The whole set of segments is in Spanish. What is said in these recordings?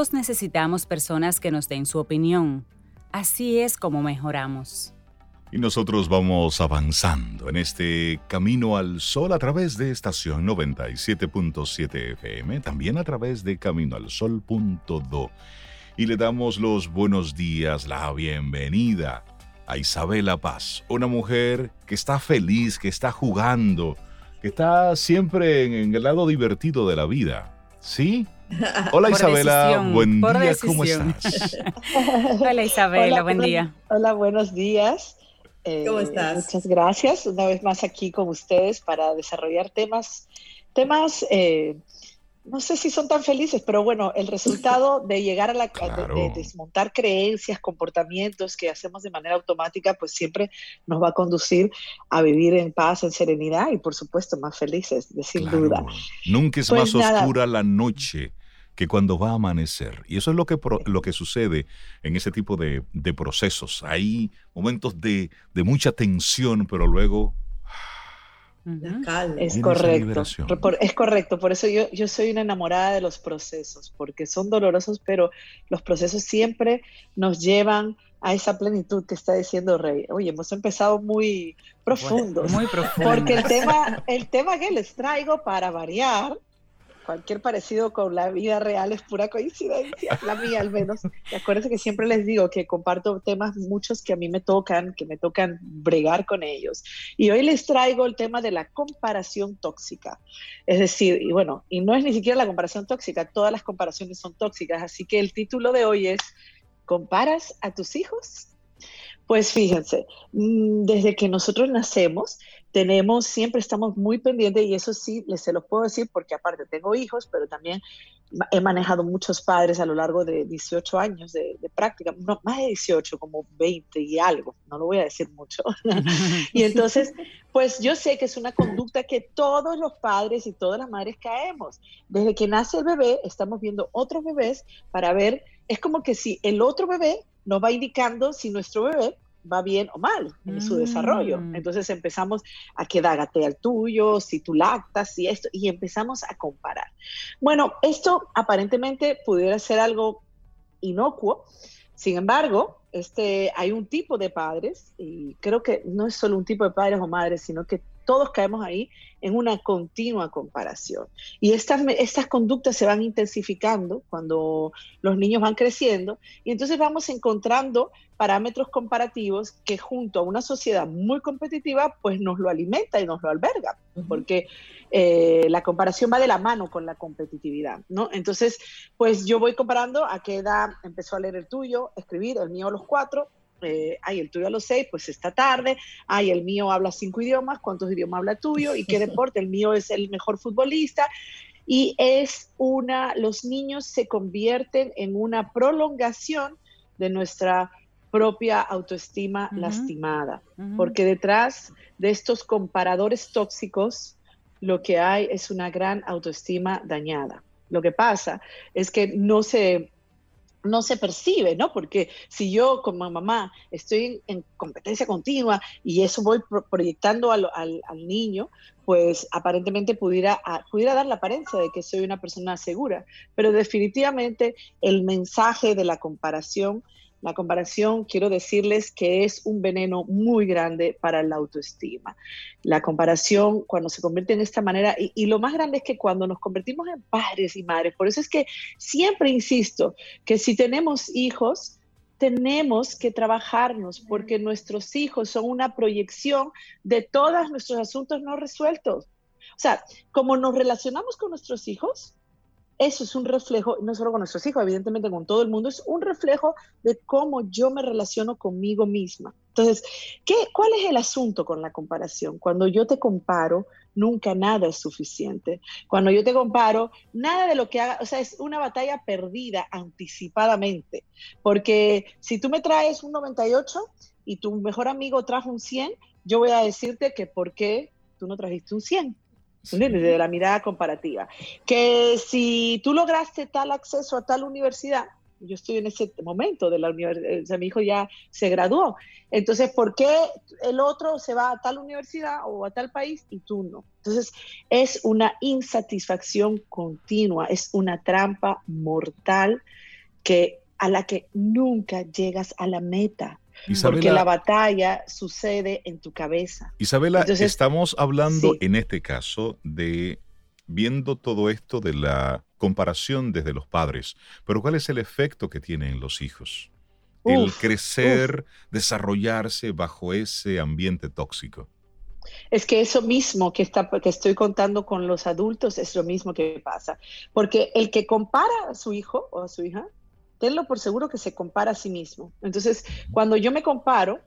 Necesitamos personas que nos den su opinión. Así es como mejoramos. Y nosotros vamos avanzando en este camino al sol a través de estación 97.7 FM, también a través de caminoalsol.do. Y le damos los buenos días, la bienvenida a Isabela Paz, una mujer que está feliz, que está jugando, que está siempre en, el lado divertido de la vida. ¿Sí? Hola Isabela, buen día, ¿cómo estás? Hola Isabela, buen día. Hola, buenos días. Eh, ¿Cómo estás? Muchas gracias. Una vez más aquí con ustedes para desarrollar temas, temas, eh, no sé si son tan felices, pero bueno, el resultado de llegar a la, de, desmontar creencias, comportamientos que hacemos de manera automática, pues siempre nos va a conducir a vivir en paz, en serenidad y por supuesto más felices, de sin duda. Nunca es pues más oscura la noche que cuando va a amanecer. Y eso es lo que, lo que sucede en ese tipo de, procesos. Hay momentos de, mucha tensión, pero luego... Es correcto. es correcto. Por eso yo, yo soy una enamorada de los procesos, porque son dolorosos, pero los procesos siempre nos llevan a esa plenitud que está diciendo Rey. Oye, hemos empezado muy profundos. muy profundo. Porque el tema, el tema que les traigo para variar cualquier parecido con la vida real es pura coincidencia, la mía al menos. Y acuérdense que siempre les digo que comparto temas muchos que a mí me tocan, que me tocan bregar con ellos. Y hoy les traigo el tema de la comparación tóxica. Es decir, y bueno, y no es ni siquiera la comparación tóxica, todas las comparaciones son tóxicas, así que el título de hoy es ¿Comparas a tus hijos? Pues fíjense, mm, desde que nosotros nacemos, tenemos, siempre estamos muy pendientes y eso sí, les se los puedo decir porque aparte tengo hijos, pero también he manejado muchos padres a lo largo de 18 años de, práctica, no, más de 18, como 20 y algo, no lo voy a decir mucho. y entonces, pues yo sé que es una conducta que todos los padres y todas las madres caemos. Desde que nace el bebé, estamos viendo otros bebés para ver, es como que si el otro bebé nos va indicando si nuestro bebé va bien o mal en su desarrollo. Mm. Entonces empezamos a que dágate al tuyo, si tú lactas, si esto, y empezamos a comparar. Bueno, esto aparentemente pudiera ser algo inocuo, sin embargo, este, hay un tipo de padres, y creo que no es solo un tipo de padres o madres, sino que todos caemos ahí en una continua comparación. Y estas, estas conductas se van intensificando cuando los niños van creciendo y entonces vamos encontrando parámetros comparativos que junto a una sociedad muy competitiva pues nos lo alimenta y nos lo alberga, porque eh, la comparación va de la mano con la competitividad, ¿no? Entonces, pues yo voy comparando a qué edad empezó a leer el tuyo, escribir, el mío a los cuatro, eh, ay, el tuyo a los seis, pues esta tarde, ay, el mío habla cinco idiomas, ¿cuántos idiomas habla tuyo? ¿Y qué deporte? El mío es el mejor futbolista. Y es una, los niños se convierten en una prolongación de nuestra propia autoestima lastimada, porque detrás de estos comparadores tóxicos, lo que hay es una gran autoestima dañada. Lo que pasa es que no se no se percibe, ¿no? Porque si yo como mamá estoy en, competencia continua y eso voy proyectando al, niño, pues aparentemente pudiera, pudiera dar la apariencia de que soy una persona segura, pero definitivamente el mensaje de la comparación la comparación, quiero decirles que es un veneno muy grande para la autoestima. La comparación, cuando se convierte en esta manera, y, lo más grande es que cuando nos convertimos en padres y madres, por eso es que siempre insisto que si tenemos hijos, tenemos que trabajarnos porque nuestros hijos son una proyección de todos nuestros asuntos no resueltos. O sea, como nos relacionamos con nuestros hijos, eso es un reflejo, no solo con nuestros hijos, evidentemente con todo el mundo, es un reflejo de cómo yo me relaciono conmigo misma. Entonces, ¿qué, ¿cuál es el asunto con la comparación? Cuando yo te comparo, nunca nada es suficiente. Cuando yo te comparo, nada de lo que haga, o sea, es una batalla perdida anticipadamente, porque si tú me traes un 98 y tu mejor amigo trajo un 100, yo voy a decirte que por qué tú no trajiste un 100. De la mirada comparativa. Que si tú lograste tal acceso a tal universidad, yo estoy en ese momento de la universidad, sea, mi hijo ya se graduó. Entonces, ¿por qué el otro se va a tal universidad o a tal país y tú no? Entonces, es una insatisfacción continua, es una trampa mortal que a la que nunca llegas a la meta. Porque la batalla sucede en tu cabeza. Isabela, estamos hablando en este caso de viendo todo esto de la comparación desde los padres, pero ¿cuál es el efecto que tiene en los hijos? el crecer, desarrollarse bajo ese ambiente tóxico. Es que eso mismo que, está, que estoy contando con los adultos es lo mismo que pasa. Porque el que compara a su hijo o a su hija, tenlo por seguro que se compara a sí mismo. Entonces, cuando yo me comparo,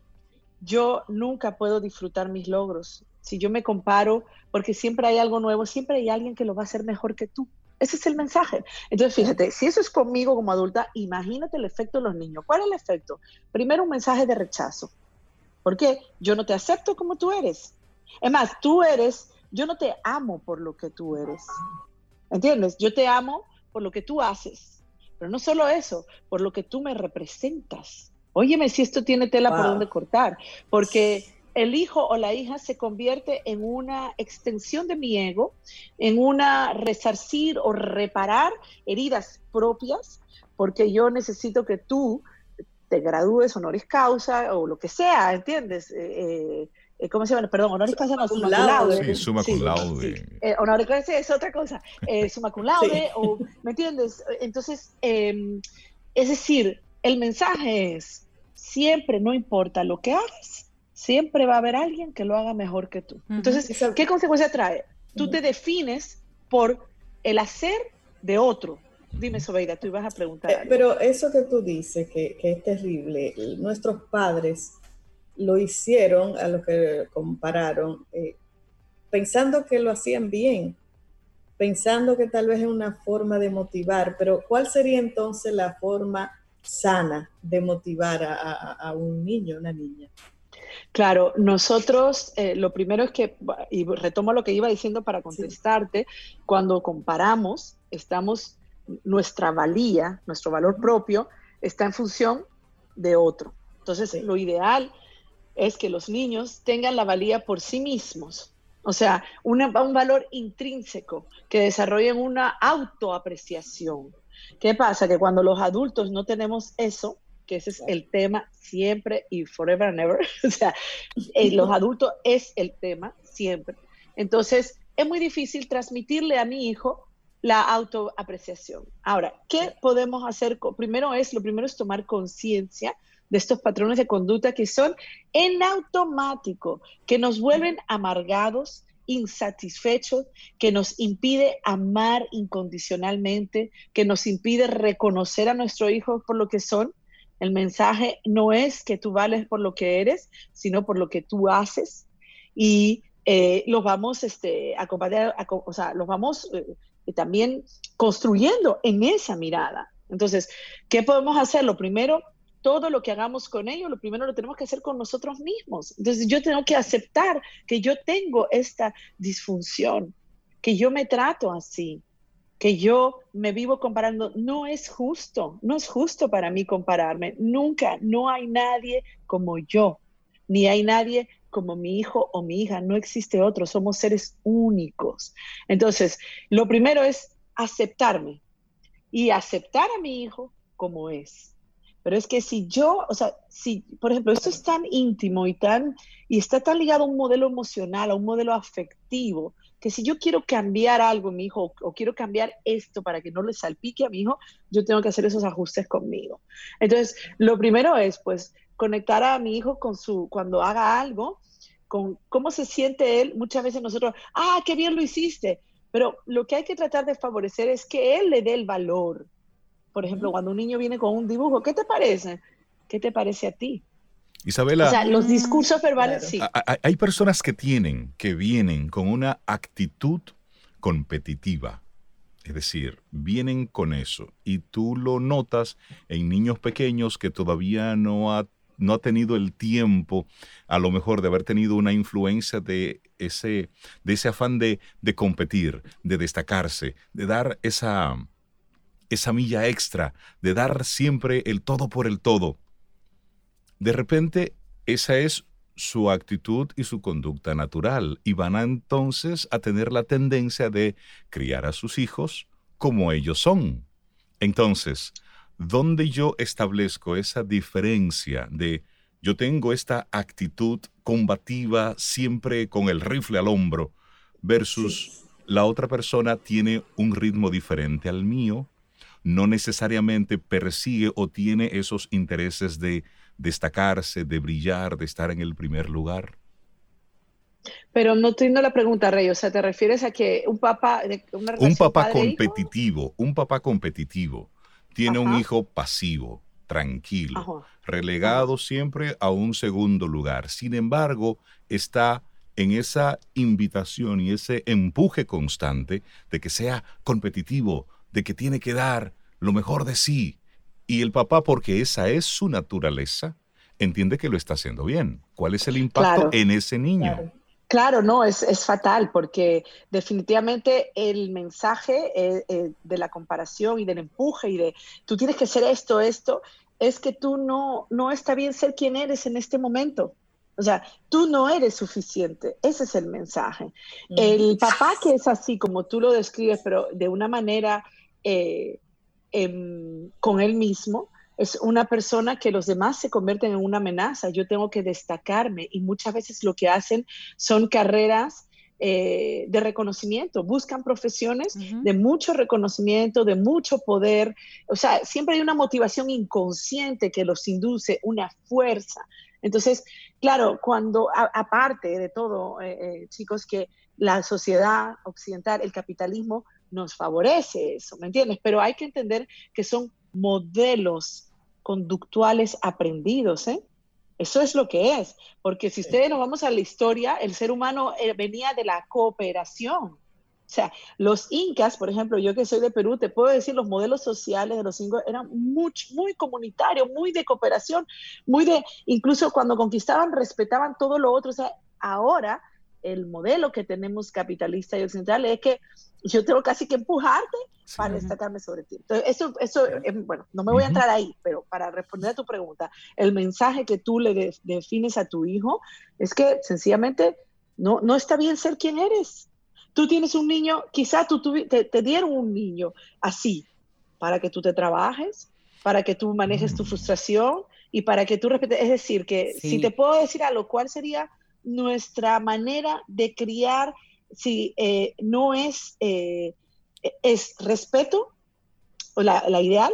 yo nunca puedo disfrutar mis logros. Si yo me comparo, porque siempre hay algo nuevo, siempre hay alguien que lo va a hacer mejor que tú. Ese es el mensaje. Entonces, fíjate, si eso es conmigo como adulta, imagínate el efecto de los niños. ¿Cuál es el efecto? Primero, un mensaje de rechazo. ¿Por qué? Yo no te acepto como tú eres. Es más, tú eres, yo no te amo por lo que tú eres. ¿Entiendes? Yo te amo por lo que tú haces. Pero no solo eso, por lo que tú me representas. Óyeme si esto tiene tela por donde cortar. Porque el hijo o la hija se convierte en una extensión de mi ego, en una resarcir o reparar heridas propias, porque yo necesito que tú te gradúes honoris causa o lo que sea, ¿entiendes? Eh, eh, ¿Cómo se llama? Perdón, honoris causa no, summa cum laude. Sí, summa cum laude. Eh, honoris causa es otra cosa, summa cum laude, o, ¿me entiendes? Entonces, em, es decir, el mensaje es, siempre, no importa lo que hagas, siempre va a haber alguien que lo haga mejor que tú. Entonces, ¿qué consecuencia trae? Tú te defines por el hacer de otro. Dime, Sobeida, tú ibas a preguntar. Eh, pero eso que tú dices, que, es terrible, nuestros padres lo hicieron a lo que compararon, eh, pensando que lo hacían bien, pensando que tal vez es una forma de motivar, pero ¿cuál sería entonces la forma sana de motivar a, a un niño, una niña? Claro, nosotros eh, lo primero es que, y retomo lo que iba diciendo para contestarte, cuando comparamos, estamos, nuestra valía, nuestro valor propio, está en función de otro. Entonces, lo ideal es que los niños tengan la valía por sí mismos, o sea, un valor intrínseco, que desarrollen una autoapreciación. ¿Qué pasa? Que cuando los adultos no tenemos eso, que ese es el tema siempre y forever and ever. o sea, eh, los adultos es el tema siempre. Entonces, es muy difícil transmitirle a mi hijo la autoapreciación. Ahora, ¿qué podemos hacer? Primero es, lo primero es tomar conciencia de estos patrones de conducta que son en automático, que nos vuelven amargados, insatisfechos, que nos impide amar incondicionalmente, que nos impide reconocer a nuestro hijo por lo que son el mensaje no es que tú vales por lo que eres, sino por lo que tú haces. Y eh, los vamos este, a acompañar, o sea, los vamos eh, también construyendo en esa mirada. Entonces, ¿qué podemos hacer? Lo primero, todo lo que hagamos con ellos, lo primero lo tenemos que hacer con nosotros mismos. Entonces, yo tengo que aceptar que yo tengo esta disfunción, que yo me trato así, que yo me vivo comparando, no es justo, no es justo para mí compararme. Nunca, no hay nadie como yo, ni hay nadie como mi hijo o mi hija, no existe otro, somos seres únicos. Entonces, lo primero es aceptarme y aceptar a mi hijo como es. Pero es que si yo, o sea, si, por ejemplo, esto es tan íntimo y tan, y está tan ligado a un modelo emocional, a un modelo afectivo, que si yo quiero cambiar algo en mi hijo o, quiero cambiar esto para que no le salpique a mi hijo, yo tengo que hacer esos ajustes conmigo. Entonces, lo primero es, pues, conectar a mi hijo con su, cuando haga algo, con cómo se siente él. Muchas veces nosotros, ah, qué bien lo hiciste, pero lo que hay que tratar de favorecer es que él le dé el valor. Por ejemplo, cuando un niño viene con un dibujo, ¿qué te parece? ¿Qué te parece a ti? Isabela. O sea, los discursos verbales sí. Hay personas que tienen, que vienen con una actitud competitiva. Es decir, vienen con eso y tú lo notas en niños pequeños que todavía no ha, no ha tenido el tiempo, a lo mejor de haber tenido una influencia de ese, de ese afán de, de competir, de destacarse, de dar esa, esa milla extra, de dar siempre el todo por el todo. De repente, esa es su actitud y su conducta natural y van a entonces a tener la tendencia de criar a sus hijos como ellos son. Entonces, ¿dónde yo establezco esa diferencia de yo tengo esta actitud combativa siempre con el rifle al hombro versus la otra persona tiene un ritmo diferente al mío, no necesariamente persigue o tiene esos intereses de destacarse, de brillar, de estar en el primer lugar. Pero no entiendo la pregunta, Rey. O sea, ¿te refieres a que un papá... un papá competitivo, un papá competitivo tiene un hijo pasivo, tranquilo, relegado siempre a un segundo lugar. Sin embargo, está en esa invitación y ese empuje constante de que sea competitivo, de que tiene que dar lo mejor de sí, y el papá, porque esa es su naturaleza, entiende que lo está haciendo bien. ¿Cuál es el impacto en ese niño? Claro. no, es, fatal porque definitivamente el mensaje eh, eh, de la comparación y del empuje y de tú tienes que ser esto, esto, es que tú no, no está bien ser quien eres en este momento. O sea, tú no eres suficiente. Ese es el mensaje. El papá que es así, como tú lo describes, pero de una manera eh, con él mismo, es una persona que los demás se convierten en una amenaza. Yo tengo que destacarme y muchas veces lo que hacen son carreras eh, de reconocimiento, buscan profesiones de mucho reconocimiento, de mucho poder. O sea, siempre hay una motivación inconsciente que los induce, una fuerza. Entonces, claro, cuando aparte de todo, eh, eh, chicos, que la sociedad occidental, el capitalismo, nos favorece eso, ¿me entiendes? Pero hay que entender que son modelos conductuales aprendidos, ¿eh? Eso es lo que es, porque si ustedes nos vamos a la historia, el ser humano eh, venía de la cooperación. O sea, los incas, por ejemplo, yo que soy de Perú, te puedo decir, los modelos sociales de los incas eran muy, muy comunitarios, muy de cooperación, muy de, incluso cuando conquistaban, respetaban todo lo otro. O sea, ahora el modelo que tenemos capitalista y occidental es que yo tengo casi que empujarte para destacarme sobre ti. Entonces, eso, eso bueno, no me voy a entrar ahí, pero para responder a tu pregunta, el mensaje que tú le defines a tu hijo es que sencillamente no, no está bien ser quien eres. Tú tienes un niño, quizá tú, te, te, dieron un niño así, para que tú te trabajes, para que tú manejes tu mm. frustración y para que tú respetes. Es decir, que si te puedo decir a lo cual sería nuestra manera de criar si eh, no es, eh, es respeto, o la, ideal,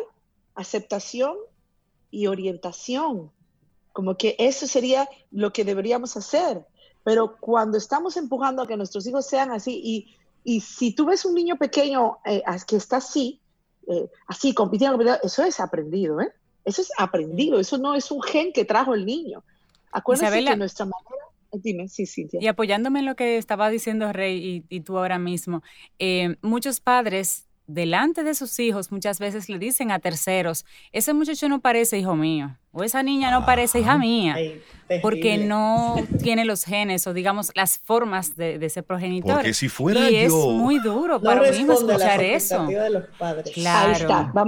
aceptación y orientación. Como que eso sería lo que deberíamos hacer. Pero cuando estamos empujando a que nuestros hijos sean así, y, y si tú ves un niño pequeño eh, que está así, así, compitiendo, eso es aprendido, ¿eh? Eso es aprendido, eso no es un gen que trajo el niño. Acuérdense que nuestra manera Dime, sí, Y apoyándome en lo que estaba diciendo Rey y, tú ahora mismo, eh, muchos padres delante de sus hijos muchas veces le dicen a terceros, ese muchacho no parece hijo mío, o esa niña no parece hija mía, porque no tiene los genes o digamos las formas de, ese progenitor. Porque si fuera y es muy duro para mí mismo escuchar eso. De los padres. Claro.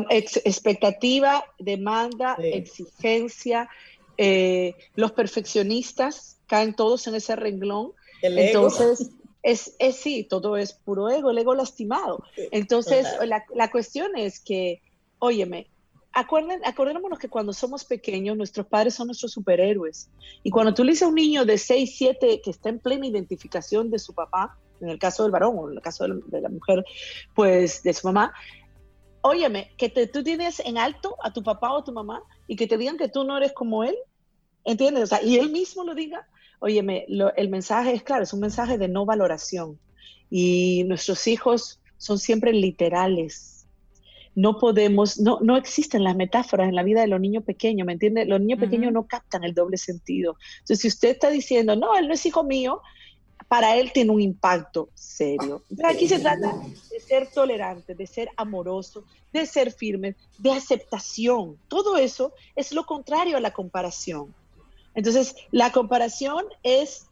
Ahí está, expectativa, demanda, exigencia, eh, los perfeccionistas caen todos en ese renglón. Entonces, es, es sí, todo es puro ego, el ego lastimado. Entonces, la, la, cuestión es que, óyeme, acuerden, acordémonos que cuando somos pequeños, nuestros padres son nuestros superhéroes. Y cuando tú le dices a un niño de 6, 7 que está en plena identificación de su papá, en el caso del varón o en el caso de la, mujer, pues de su mamá, óyeme, que tú tienes en alto a tu papá o a tu mamá y que te digan que tú no eres como él, ¿entiendes? O sea, y él mismo lo diga, Óyeme, el mensaje es claro, es un mensaje de no valoración. Y nuestros hijos son siempre literales. no podemos, no, no existen las metáforas en la vida de los niños pequeños, ¿me entiende? Los niños pequeños no captan el doble sentido. Entonces, si usted está diciendo, no, él no es hijo mío, para él tiene un impacto serio. aquí se trata de ser tolerante, de ser amoroso, de ser firme, de aceptación. Todo eso es lo contrario a la comparación. Entonces, la comparación es,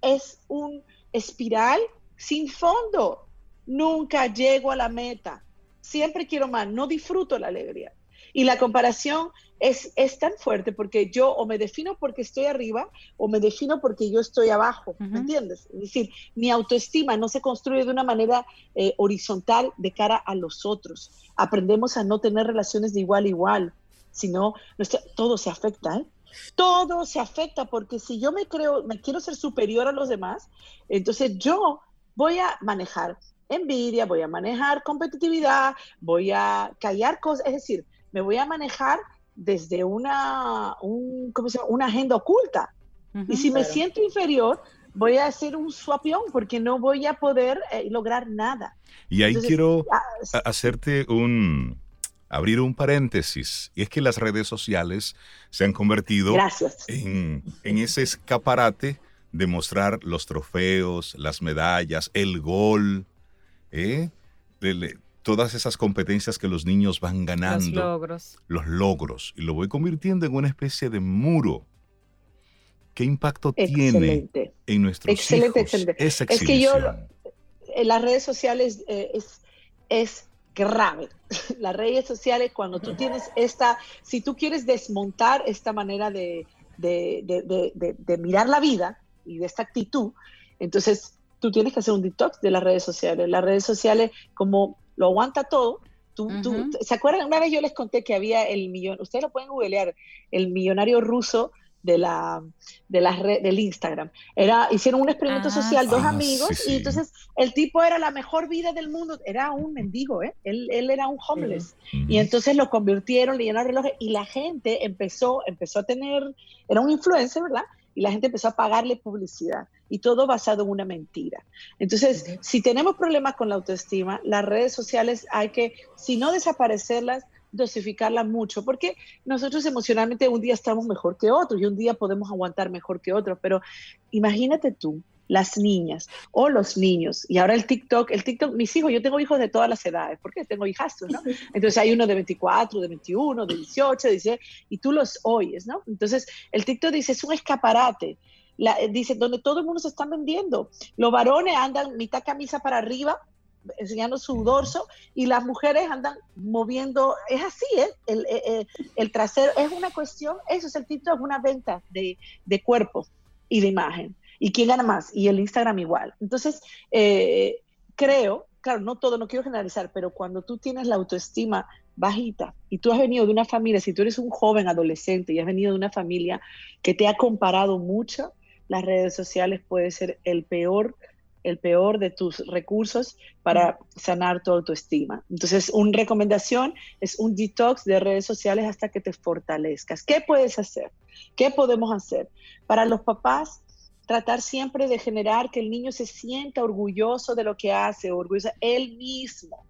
es un espiral sin fondo. Nunca llego a la meta. Siempre quiero más. No disfruto la alegría. Y la comparación es, es, tan fuerte porque yo o me defino porque estoy arriba o me defino porque yo estoy abajo, ¿me entiendes? Es decir, mi autoestima no se construye de una manera eh, horizontal de cara a los otros. Aprendemos a no tener relaciones de igual a igual, sino todo se afecta, ¿eh? Todo se afecta porque si yo me creo, me quiero ser superior a los demás, entonces yo voy a manejar envidia, voy a manejar competitividad, voy a callar cosas, es decir, me voy a manejar desde una, un, una agenda oculta. y si me siento inferior, voy a hacer un suapión porque no voy a poder eh, lograr nada. Y ahí quiero ah, hacerte un, abrir un paréntesis, y es que las redes sociales se han convertido en, en, ese escaparate de mostrar los trofeos, las medallas, el gol, ¿eh? todas esas competencias que los niños van ganando. Los logros. Los logros. Y lo voy convirtiendo en una especie de muro. ¿Qué impacto tiene en nuestros excelente, hijos excelente. esa Es que yo, en las redes sociales eh, es, es grave. Las redes sociales, cuando tú tienes esta, si tú quieres desmontar esta manera de, de, mirar la vida y de esta actitud, entonces tú tienes que hacer un detox de las redes sociales. Las redes sociales, como lo aguanta todo, Tú, ¿Se acuerdan? Una vez yo les conté que había el millón, ustedes lo pueden googlear, el millonario ruso de la, de la red, del Instagram. Era, hicieron un experimento ah, social, dos amigos, y entonces el tipo era la mejor vida del mundo, era un mendigo, ¿eh? él, él era un homeless. Y entonces lo convirtieron, le llenaron relojes, y la gente empezó, empezó a tener, era un influencer, ¿verdad? Y la gente empezó a pagarle publicidad y todo basado en una mentira. Entonces, si tenemos problemas con la autoestima, las redes sociales hay que, si no desaparecerlas, dosificarla mucho, porque nosotros emocionalmente un día estamos mejor que otro y un día podemos aguantar mejor que otro, pero imagínate tú, las niñas o los niños, y ahora el TikTok, el TikTok, mis hijos, yo tengo hijos de todas las edades, porque tengo hijastros, ¿no? Entonces hay uno de 24, de 21, de 18, dice, y tú los oyes, ¿no? Entonces el TikTok dice, es un escaparate, dice, donde todo el mundo se está vendiendo. Los varones andan mitad camisa para arriba, enseñando su dorso y las mujeres andan moviendo, es así, ¿eh? el, eh, eh, el, trasero, es una cuestión, eso es el título, es una venta de, de, cuerpo y de imagen. ¿Y quién gana más? Y el Instagram igual. Entonces, eh, creo, claro, no todo, no quiero generalizar, pero cuando tú tienes la autoestima bajita y tú has venido de una familia, si tú eres un joven adolescente y has venido de una familia que te ha comparado mucho, las redes sociales puede ser el peor el peor de tus recursos para sanar tu autoestima. Entonces, una recomendación es un detox de redes sociales hasta que te fortalezcas. ¿Qué puedes hacer? ¿Qué podemos hacer? Para los papás, tratar siempre de generar que el niño se sienta orgulloso de lo que hace, orgulloso él mismo,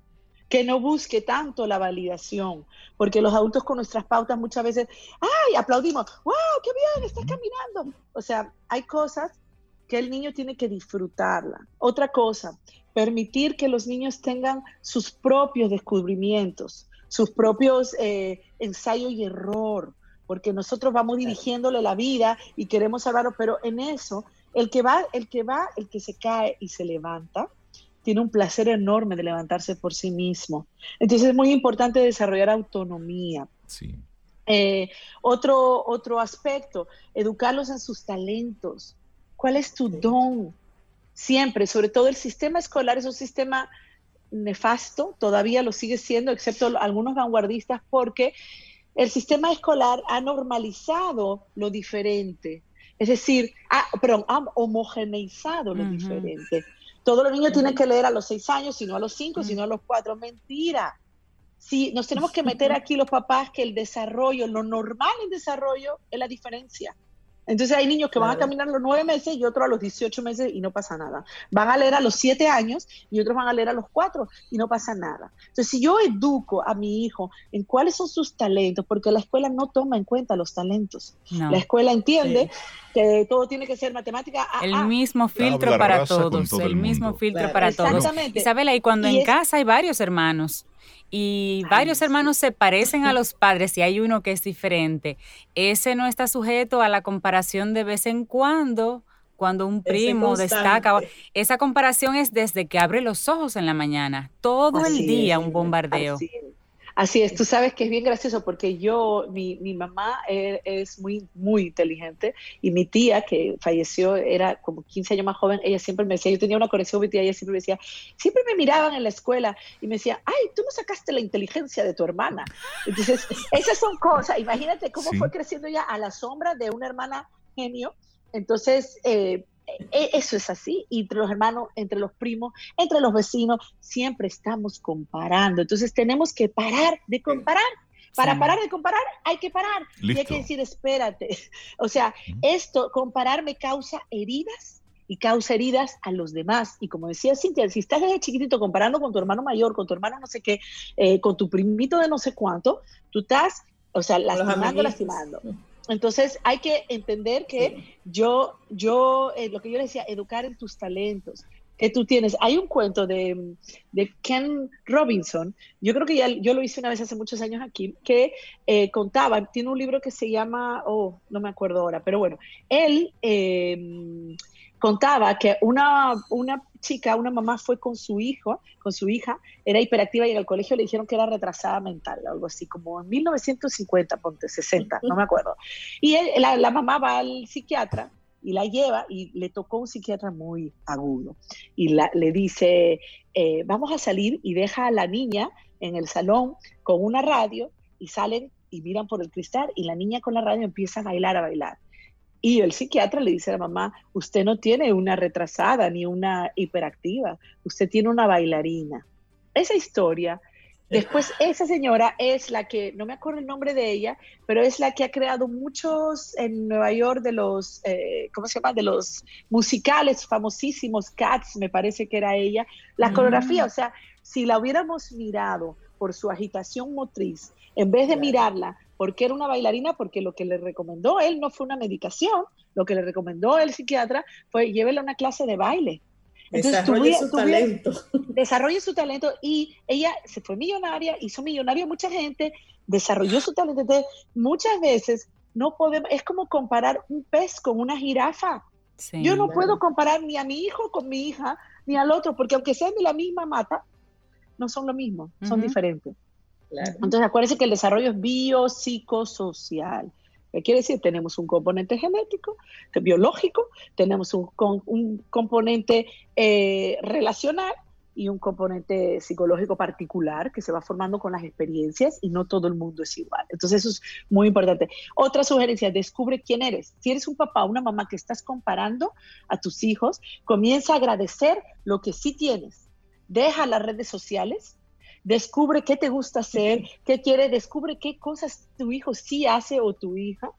que no busque tanto la validación, porque los adultos con nuestras pautas muchas veces, ay, aplaudimos, wow, qué bien, estás caminando. O sea, hay cosas que el niño tiene que disfrutarla. Otra cosa, permitir que los niños tengan sus propios descubrimientos, sus propios eh, ensayo y error, porque nosotros vamos dirigiéndole la vida y queremos salvarlo, pero en eso, el que va, el que va, el que se cae y se levanta, tiene un placer enorme de levantarse por sí mismo. Entonces es muy importante desarrollar autonomía. Sí. Eh, otro, otro aspecto, educarlos en sus talentos. ¿Cuál es tu don? Siempre, sobre todo el sistema escolar es un sistema nefasto, todavía lo sigue siendo, excepto algunos vanguardistas, porque el sistema escolar ha normalizado lo diferente. Es decir, ha, perdón, ha homogeneizado lo diferente. Todos los niños tienen que leer a los seis años, sino a los cinco, sino a los cuatro. Mentira. Si nos tenemos que meter aquí los papás que el desarrollo, lo normal en desarrollo es la diferencia. Entonces hay niños que van a caminar a los nueve meses y otros a los 18 meses y no pasa nada. Van a leer a los siete años y otros van a leer a los cuatro y no pasa nada. Entonces si yo educo a mi hijo en cuáles son sus talentos, porque la escuela no toma en cuenta los talentos. La escuela entiende que todo tiene que ser matemática. el mismo filtro para todos, el, mismo filtro para todos. Isabela, y cuando en casa hay varios hermanos y varios hermanos se parecen a los padres y hay uno que es diferente, ese no está sujeto a la comparación de vez en cuando, cuando un primo destaca. Esa comparación es desde que abre los ojos en la mañana, todo el día un bombardeo. Así es, tú sabes que es bien gracioso porque yo, mi, mi mamá e, es, muy, muy inteligente y mi tía, que falleció, era como 15 años más joven, ella siempre me decía, yo tenía una conexión con mi tía, ella siempre me decía, siempre me miraban en la escuela y me decía, ay, tú no sacaste la inteligencia de tu hermana. Entonces, esas son cosas, imagínate cómo fue creciendo ya a la sombra de una hermana genio. Entonces, eh, eso es así, entre los hermanos, entre los primos, entre los vecinos, siempre estamos comparando. Entonces tenemos que parar de comparar. Para parar de comparar hay que parar. Y hay que decir, espérate. O sea, esto, comparar me causa heridas y causa heridas a los demás. Y como decía Cintia, si estás desde chiquitito comparando con tu hermano mayor, con tu hermano no sé qué, eh, con tu primito de no sé cuánto, tú estás, o sea, lastimando, lastimando. Entonces hay que entender que yo, yo, eh, lo que yo decía, educar en tus talentos que tú tienes. Hay un cuento de, Ken Robinson, yo creo que ya yo lo hice una vez hace muchos años aquí, que eh, contaba, tiene un libro que se llama, oh, no me acuerdo ahora, pero bueno, él eh, contaba que una, una chica, una mamá fue con su hijo, con su hija, era hiperactiva y en el colegio le dijeron que era retrasada mental, algo así, como en 1950, ponte, 60, no me acuerdo. Y la, mamá va al psiquiatra y la lleva y le tocó un psiquiatra muy agudo y le dice, eh, vamos a salir y deja a la niña en el salón con una radio y salen y miran por el cristal y la niña con la radio empieza a bailar, a bailar. Y el psiquiatra le dice a la mamá, usted no tiene una retrasada ni una hiperactiva, usted tiene una bailarina. Esa historia, después esa señora es la que, no me acuerdo el nombre de ella, pero es la que ha creado muchos en Nueva York de los, eh, ¿cómo se llama? De los musicales famosísimos, Cats, me parece que era ella. La mm. coreografía, o sea, si la hubiéramos mirado por su agitación motriz, en vez de mirarla porque era una bailarina, porque lo que le recomendó él no fue una medicación, lo que le recomendó el psiquiatra fue llévele una clase de baile. desarrolle su talento. Desarrolle su talento y ella se fue millonaria, hizo millonaria a mucha gente, desarrolló su talento. Entonces, muchas veces no podemos, es como comparar un pez con una jirafa. Yo no puedo comparar ni a mi hijo con mi hija, ni al otro, porque aunque sean de la misma mata, no son lo mismo, son diferentes. Entonces, acuérdense que el desarrollo es biopsicosocial. ¿Qué quiere decir? Tenemos un componente genético, biológico, tenemos un, un componente eh, relacional y un componente psicológico particular que se va formando con las experiencias y no todo el mundo es igual. Entonces eso es muy importante. Otra sugerencia, descubre quién eres. Si eres un papá o una mamá que estás comparando a tus hijos, comienza a agradecer lo que sí tienes. Deja las redes sociales, descubre qué te gusta hacer, qué quiere, descubre qué cosas tu hijo sí hace o tu hija.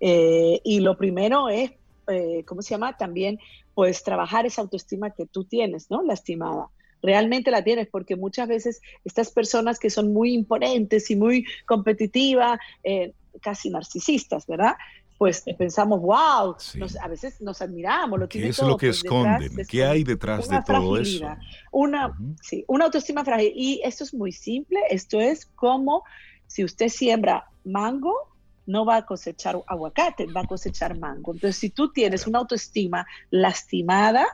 Eh, y lo primero es, eh, ¿cómo se llama? También, pues, trabajar esa autoestima que tú tienes, ¿no? Lastimada. Realmente la tienes porque muchas veces estas personas que son muy imponentes y muy competitivas, eh, casi narcisistas, ¿verdad? Pues pensamos, wow, a veces nos admiramos. Lo ¿Qué es lo que pues, esconden? ¿Qué hay detrás de todo eso? Una, sí, una autoestima frágil. Y esto es muy simple, esto es como si usted siembra mango, no va a cosechar aguacate, va a cosechar mango. Entonces, si tú tienes una autoestima lastimada,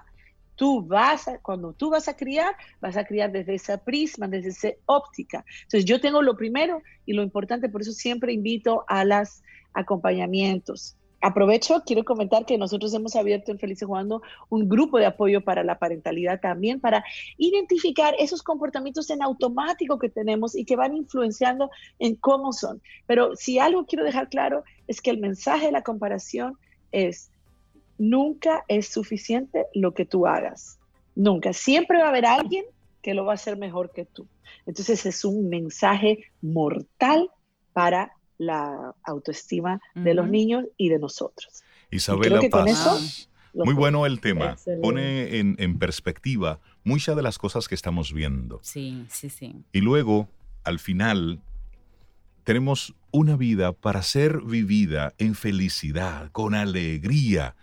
tú vas a, cuando tú vas a criar, vas a criar desde esa prisma, desde esa óptica. Entonces, yo tengo lo primero y lo importante, por eso siempre invito a las acompañamientos. Aprovecho, quiero comentar que nosotros hemos abierto en Felices Jugando un grupo de apoyo para la parentalidad también, para identificar esos comportamientos en automático que tenemos y que van influenciando en cómo son. Pero si algo quiero dejar claro es que el mensaje de la comparación es, nunca es suficiente lo que tú hagas. Nunca. Siempre va a haber alguien que lo va a hacer mejor que tú. Entonces es un mensaje mortal para la autoestima de los niños y de nosotros. Isabela que con Paz. eso Muy bueno el tema. Excelente. Pone en, en perspectiva muchas de las cosas que estamos viendo. Sí, sí, sí. Y luego, al final, tenemos una vida para ser vivida en felicidad, con alegría.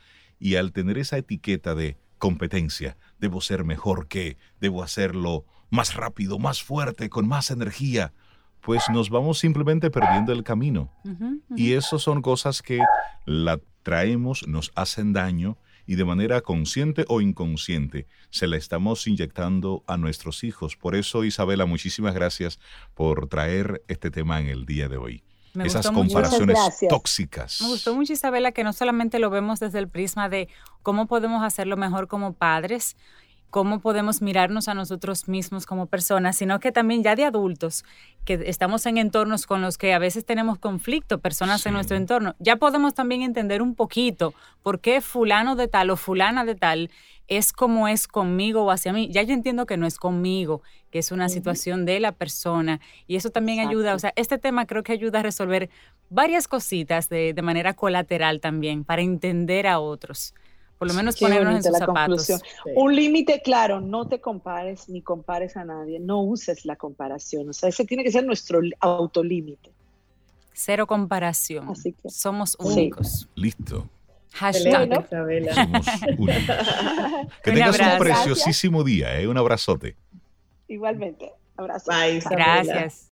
Y al tener esa etiqueta de competencia, debo ser mejor que, debo hacerlo más rápido, más fuerte, con más energía, pues nos vamos simplemente perdiendo el camino. Y eso son cosas que la traemos, nos hacen daño y de manera consciente o inconsciente se la estamos inyectando a nuestros hijos. Por eso, Isabela, muchísimas gracias por traer este tema en el día de hoy. Me Esas comparaciones tóxicas. Me gustó mucho, Isabela, que no solamente lo vemos desde el prisma de cómo podemos hacerlo mejor como padres, cómo podemos mirarnos a nosotros mismos como personas, sino que también ya de adultos, que estamos en entornos con los que a veces tenemos conflicto, personas Sí. en nuestro entorno, ya podemos también entender un poquito por qué fulano de tal o fulana de tal es como es conmigo o hacia mí. Ya yo entiendo que no es conmigo, que es una situación de la persona y eso también ayuda, o sea, este tema creo que ayuda a resolver varias cositas de, de manera colateral también, para entender a otros. Por lo menos Qué ponernos en bonita sus la zapatos. conclusión. Sí. Un límite claro, no te compares ni compares a nadie, no uses la comparación, o sea, ese tiene que ser nuestro autolímite. Cero comparación. Así que- Somos Sí. únicos. Listo. Hashtag. Somos únicos. Que tengas un preciosísimo día, ¿eh? un abrazote. Igualmente, abrazo. Bye. Gracias.